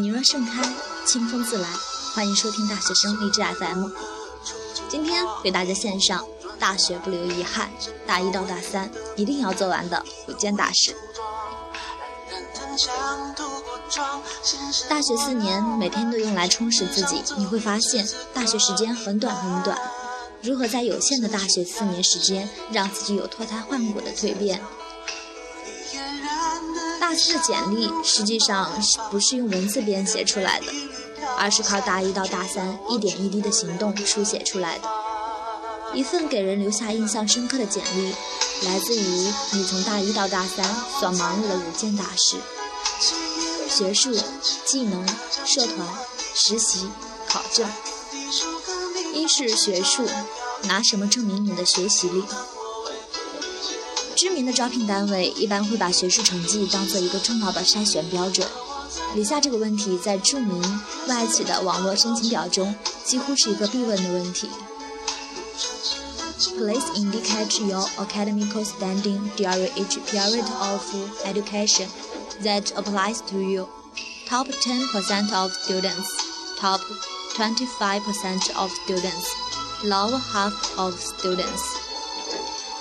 你若盛开，清风自来。欢迎收听大学生励志 FM。今天给大家献上大学不留遗憾，大一到大三一定要做完的五件大事。大学四年，每天都用来充实自己，你会发现大学时间很短很短。如何在有限的大学四年时间，让自己有脱胎换骨的蜕变？大四的简历实际上不是用文字编写出来的，而是靠大一到大三一点一滴的行动书写出来的。一份给人留下印象深刻的简历，来自于你从大一到大三所忙碌的五件大事：学术、技能、社团、实习、考证。一是学术，拿什么证明你的学习力？知名的招聘单位一般会把学术成绩当做一个重要的筛选标准。以下这个问题在着名外企的网络申请表中几乎是一个必问的问题。Please indicate your academic standing during each period of education that applies to you. Top 10% of students. Top 25% of students, lower half of students。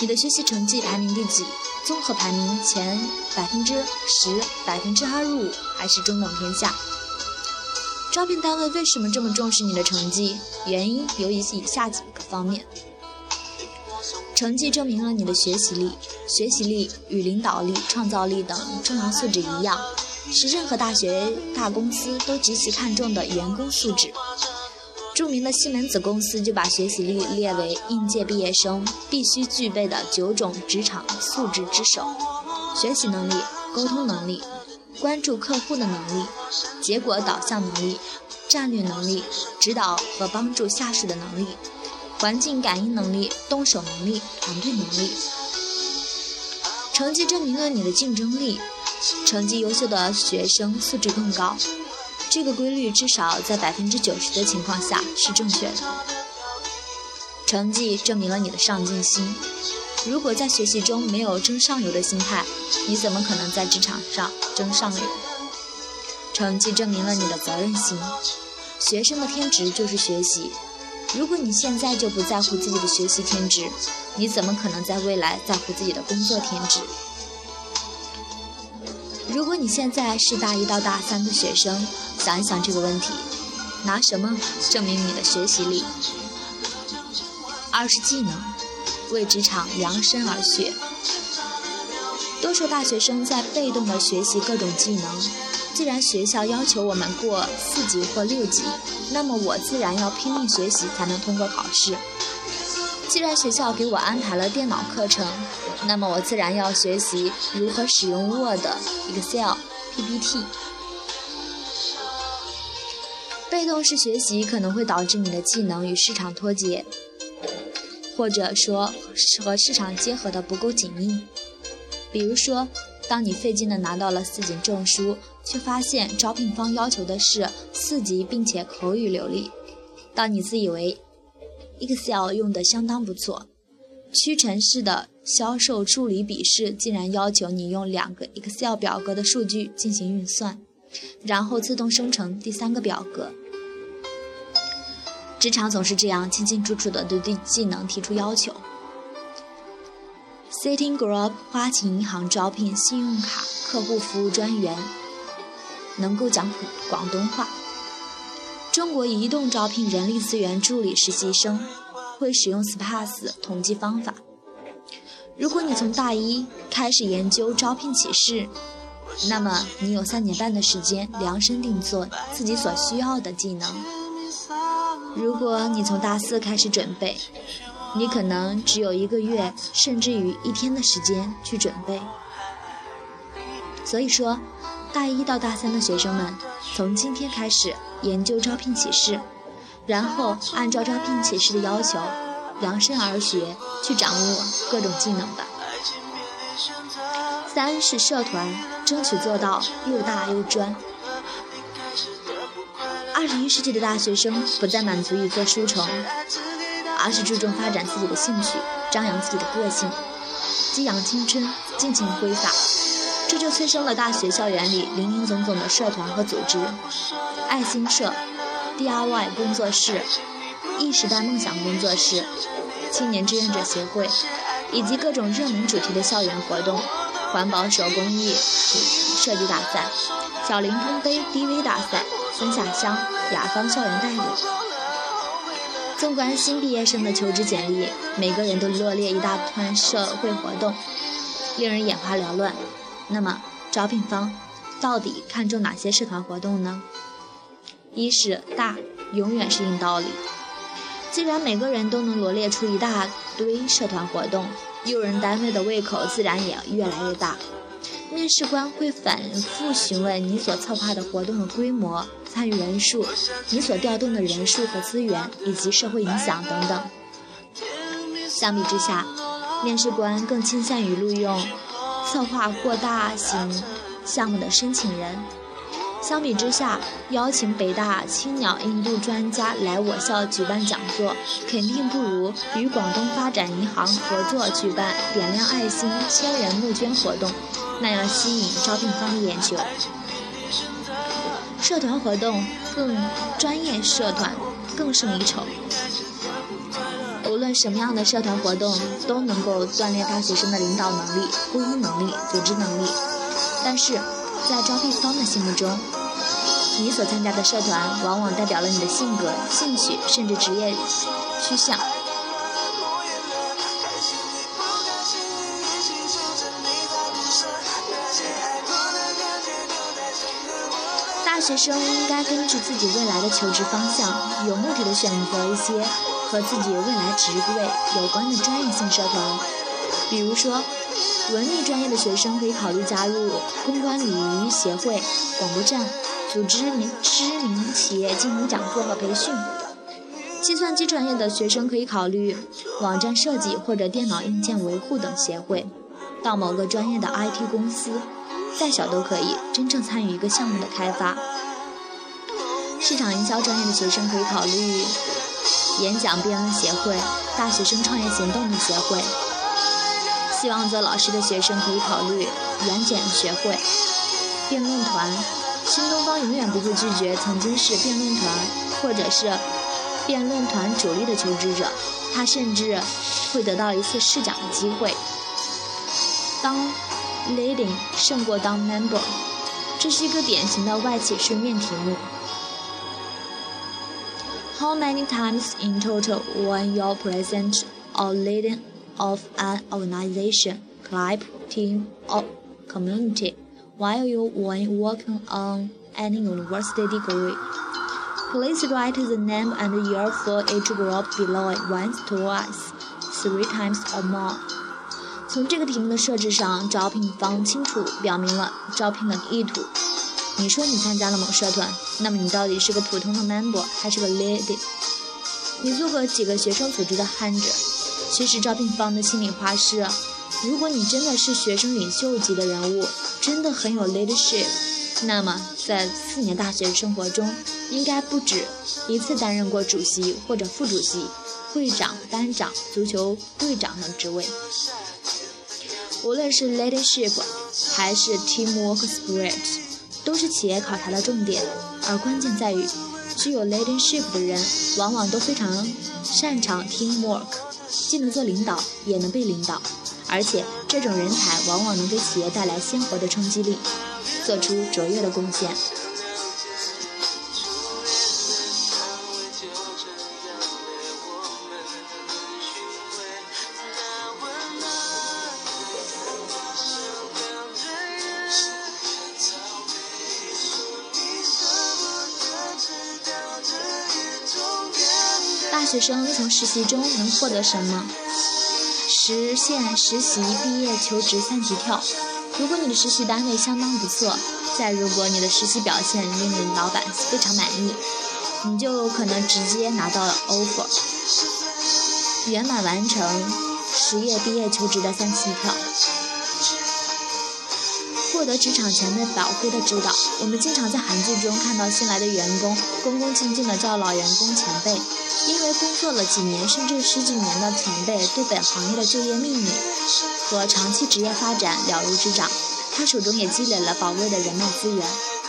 你的学习成绩排名第几？综合排名前百分之十、百分之二十五，还是中等偏下？招聘单位为什么这么重视你的成绩？原因有以以下几个方面：成绩证明了你的学习力，学习力与领导力、创造力等重要素质一样。是任何大学、大公司都极其看重的员工素质。著名的西门子公司就把学习力列为应届毕业生必须具备的九种职场素质之首：学习能力、沟通能力、关注客户的能力、结果导向能力、战略能力、指导和帮助下属的能力、环境感应能力、动手能力、团队能力。成绩证明了你的竞争力。成绩优秀的学生素质更高，这个规律至少在百分之九十的情况下是正确的。成绩证明了你的上进心，如果在学习中没有争上游的心态，你怎么可能在职场上争上游？成绩证明了你的责任心，学生的天职就是学习，如果你现在就不在乎自己的学习天职，你怎么可能在未来在乎自己的工作天职？如果你现在是大一到大三的学生，想一想这个问题：拿什么证明你的学习力？二是技能，为职场量身而学。多数大学生在被动的学习各种技能。既然学校要求我们过四级或六级，那么我自然要拼命学习才能通过考试。既然学校给我安排了电脑课程，那么我自然要学习如何使用 Word、Excel、PPT。被动式学习可能会导致你的技能与市场脱节，或者说和市场结合的不够紧密。比如说，当你费劲的拿到了四级证书，却发现招聘方要求的是四级并且口语流利，当你自以为 Excel 用的相当不错。屈臣氏的销售助理笔试竟然要求你用两个 Excel 表格的数据进行运算，然后自动生成第三个表格。职场总是这样清清楚楚的对对技能提出要求。City Group 花旗银行招聘信用卡客户服务专员，能够讲广东话。中国移动招聘人力资源助理实习生。会使用 SPAS 统计方法。如果你从大一开始研究招聘启事，那么你有三年半的时间量身定做自己所需要的技能。如果你从大四开始准备，你可能只有一个月甚至于一天的时间去准备。所以说，大一到大三的学生们，从今天开始研究招聘启事。然后按照招聘启事的要求，量身而学去掌握各种技能吧。三是社团，争取做到又大又专。二十一世纪的大学生不再满足于做书虫，而是注重发展自己的兴趣，张扬自己的个性，激扬青春，尽情挥洒。这就催生了大学校园里林林总总的社团和组织：爱心社、DIY 工作室、E 时代梦想工作室、青年志愿者协会，以及各种热门主题的校园活动：环保手工艺设计大赛、小灵通杯 DV 大赛、分下乡、雅芳校园代理。纵观新毕业生的求职简历，每个人都罗列一大串社会活动，令人眼花缭乱。那么，招聘方到底看重哪些社团活动呢？一是大，永远是硬道理。既然每个人都能罗列出一大堆社团活动，用人单位的胃口自然也越来越大。面试官会反复询问你所策划的活动的规模。参与人数、你所调动的人数和资源，以及社会影响等等。相比之下，面试官更倾向于录用策划过大型项目的申请人。相比之下，邀请北大青鸟印度专家来我校举办讲座，肯定不如与广东发展银行合作举办点亮爱心千人募捐活动那样吸引招聘方的眼球。社团活动更专业，社团更胜一筹。无论什么样的社团活动，都能够锻炼大学生的领导能力、沟通能力、组织能力。但是，在招聘方的心目中，你所参加的社团往往代表了你的性格、兴趣，甚至职业趋向。大学生应该根据自己未来的求职方向，有目的的选择一些和自己未来职位有关的专业性社团。比如说，文理专业的学生可以考虑加入公关礼仪协会、广播站，组织名知名企业进行讲座和培训；计算机专业的学生可以考虑网站设计或者电脑硬件维护等协会，到某个专业的 IT 公司，再小都可以真正参与一个项目的开发。市场营销专业的学生可以考虑演讲辩论协会、大学生创业行动的协会；希望做老师的学生可以考虑演讲学会、辩论团。新东方永远不会拒绝曾经是辩论团或者是辩论团主力的求职者，他甚至会得到一次试讲的机会。当 leading 胜过当 member，这是一个典型的外企书面题目。How many times in total when you present or leading of an organization, club, team, or community, while you when working on any university degree? Please write the name and year for each group below once, twice, three times or more. 从这个题目的设置上，招聘方清楚表明了招聘的意图。你说你参加了某社团，那么你到底是个普通的 member 还是个 lady？你做过几个学生组织的 handler？ 其实招聘方的心里话是：如果你真的是学生领袖级的人物，真的很有 leadership，那么在四年大学生活中，应该不止一次担任过主席或者副主席、会长、班长、足球队长等职位。无论是 leadership 还是 teamwork spirit。都是企业考察的重点，而关键在于，具有 leadership 的人往往都非常擅长 teamwork，既能做领导，也能被领导，而且这种人才往往能给企业带来鲜活的冲击力，做出卓越的贡献。学生从实习中能获得什么？实现实习毕业求职三级跳。如果你的实习单位相当不错，再如果你的实习表现令你的老板非常满意，你就有可能直接拿到了 offer，圆满完成实业毕业求职的三级跳。获得职场前辈宝贵的指导。我们经常在韩剧中看到新来的员工恭恭敬敬地叫老员工前辈。因为工作了几年甚至十几年的前辈对本行业的就业秘密和长期职业发展了如指掌，他手中也积累了宝贵的人脉资源。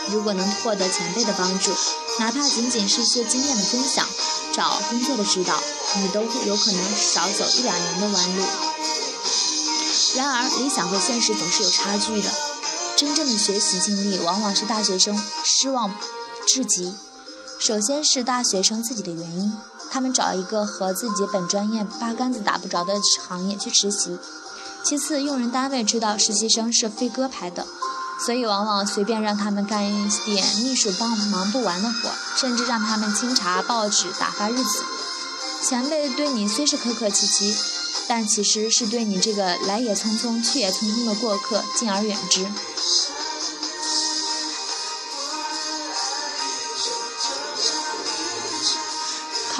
如果能获得前辈的帮助，哪怕仅仅是些经验的分享、找工作的指导，你都有可能少走一两年的弯路。然而，理想和现实总是有差距的。真正的学习经历，往往是大学生失望至极。首先是大学生自己的原因，他们找一个和自己本专业八竿子打不着的行业去实习。其次，用人单位知道实习生是飞鸽派的，所以往往随便让他们干一点秘书帮忙不完的活，甚至让他们清查报纸、打发日子。前辈对你虽是客客气气。但其实是对你这个来也匆匆去也匆匆的过客敬而远之。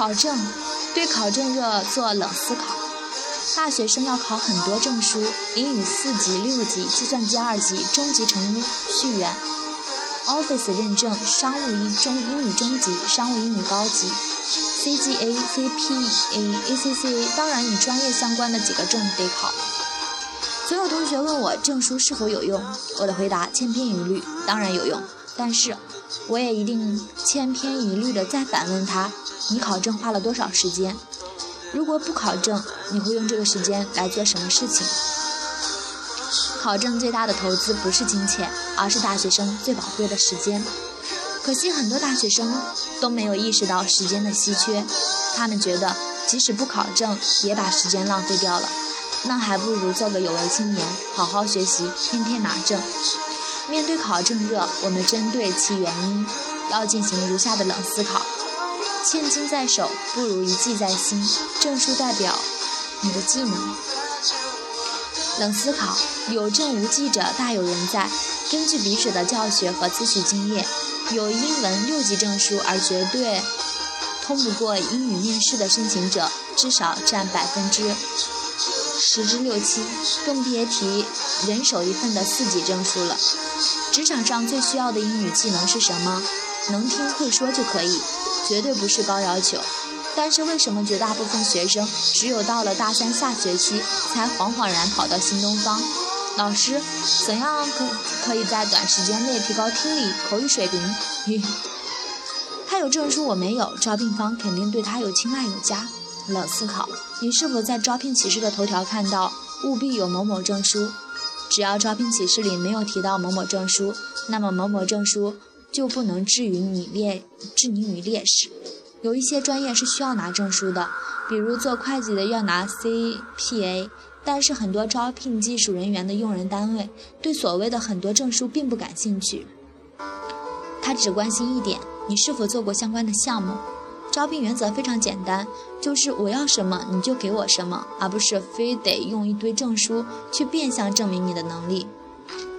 考证，对考证热做冷思考。大学生要考很多证书：英语四级、六级，计算机二级，中级程序员，Office 认证，商务一中英语中级，商务英语高级。CGA、CPA、ACCA，当然与专业相关的几个证得考。总有同学问我证书是否有用，我的回答千篇一律，当然有用。但是，我也一定千篇一律的再反问他：你考证花了多少时间？如果不考证，你会用这个时间来做什么事情？考证最大的投资不是金钱，而是大学生最宝贵的时间。可惜很多大学生都没有意识到时间的稀缺，他们觉得即使不考证也把时间浪费掉了，那还不如做个有为青年，好好学习，天天拿证。面对考证热，我们针对其原因，要进行如下的冷思考：千金在手，不如一技在心。证书代表你的技能。冷思考：有证无技者大有人在。根据笔者的教学和咨询经验。有英文六级证书而绝对通不过英语面试的申请者，至少占百分之十之六七，更别提人手一份的四级证书了。职场上最需要的英语技能是什么？能听会说就可以，绝对不是高要求。但是为什么绝大部分学生只有到了大三下学期才恍恍然跑到新东方？老师，怎样可可以在短时间内提高听力、口语水平？他有证书，我没有，招聘方肯定对他有青睐有加。冷思考：你是否在招聘启事的头条看到“务必有某某证书”？只要招聘启事里没有提到某某证书，那么某某证书就不能置于你劣置你于劣势。有一些专业是需要拿证书的，比如做会计的要拿 CPA。但是很多招聘技术人员的用人单位对所谓的很多证书并不感兴趣，他只关心一点：你是否做过相关的项目。招聘原则非常简单，就是我要什么你就给我什么，而不是非得用一堆证书去变相证明你的能力。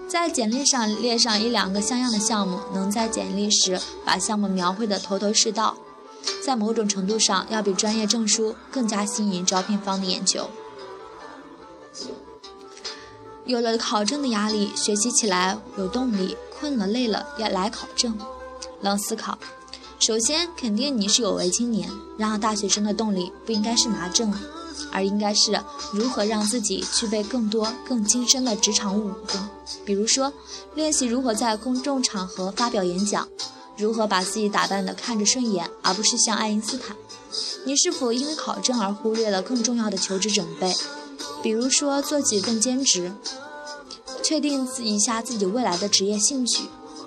在简历上列上一两个像样的项目，能在简历时把项目描绘得头头是道，在某种程度上要比专业证书更加吸引招聘方的眼球。有了考证的压力，学习起来有动力；困了累了要来考证。冷思考：首先，肯定你是有为青年。然而，大学生的动力不应该是拿证，而应该是如何让自己具备更多、更精深的职场武功。比如说，练习如何在公众场合发表演讲，如何把自己打扮得看着顺眼，而不是像爱因斯坦。你是否因为考证而忽略了更重要的求职准备？比如说做几份兼职，确定一下自己未来的职业兴趣，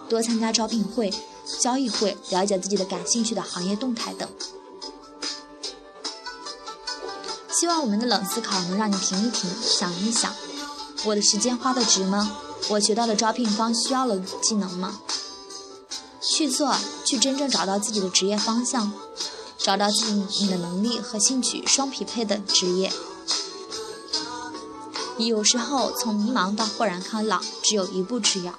多参加招聘会、交易会，了解自己的感兴趣的行业动态等。希望我们的冷思考能让你停一停，想一想：我的时间花的值吗？我学到的招聘方需要的技能吗？去做，去真正找到自己的职业方向，找到自己你的能力和兴趣双匹配的职业。有时候，从迷茫到豁然开朗，只有一步之遥。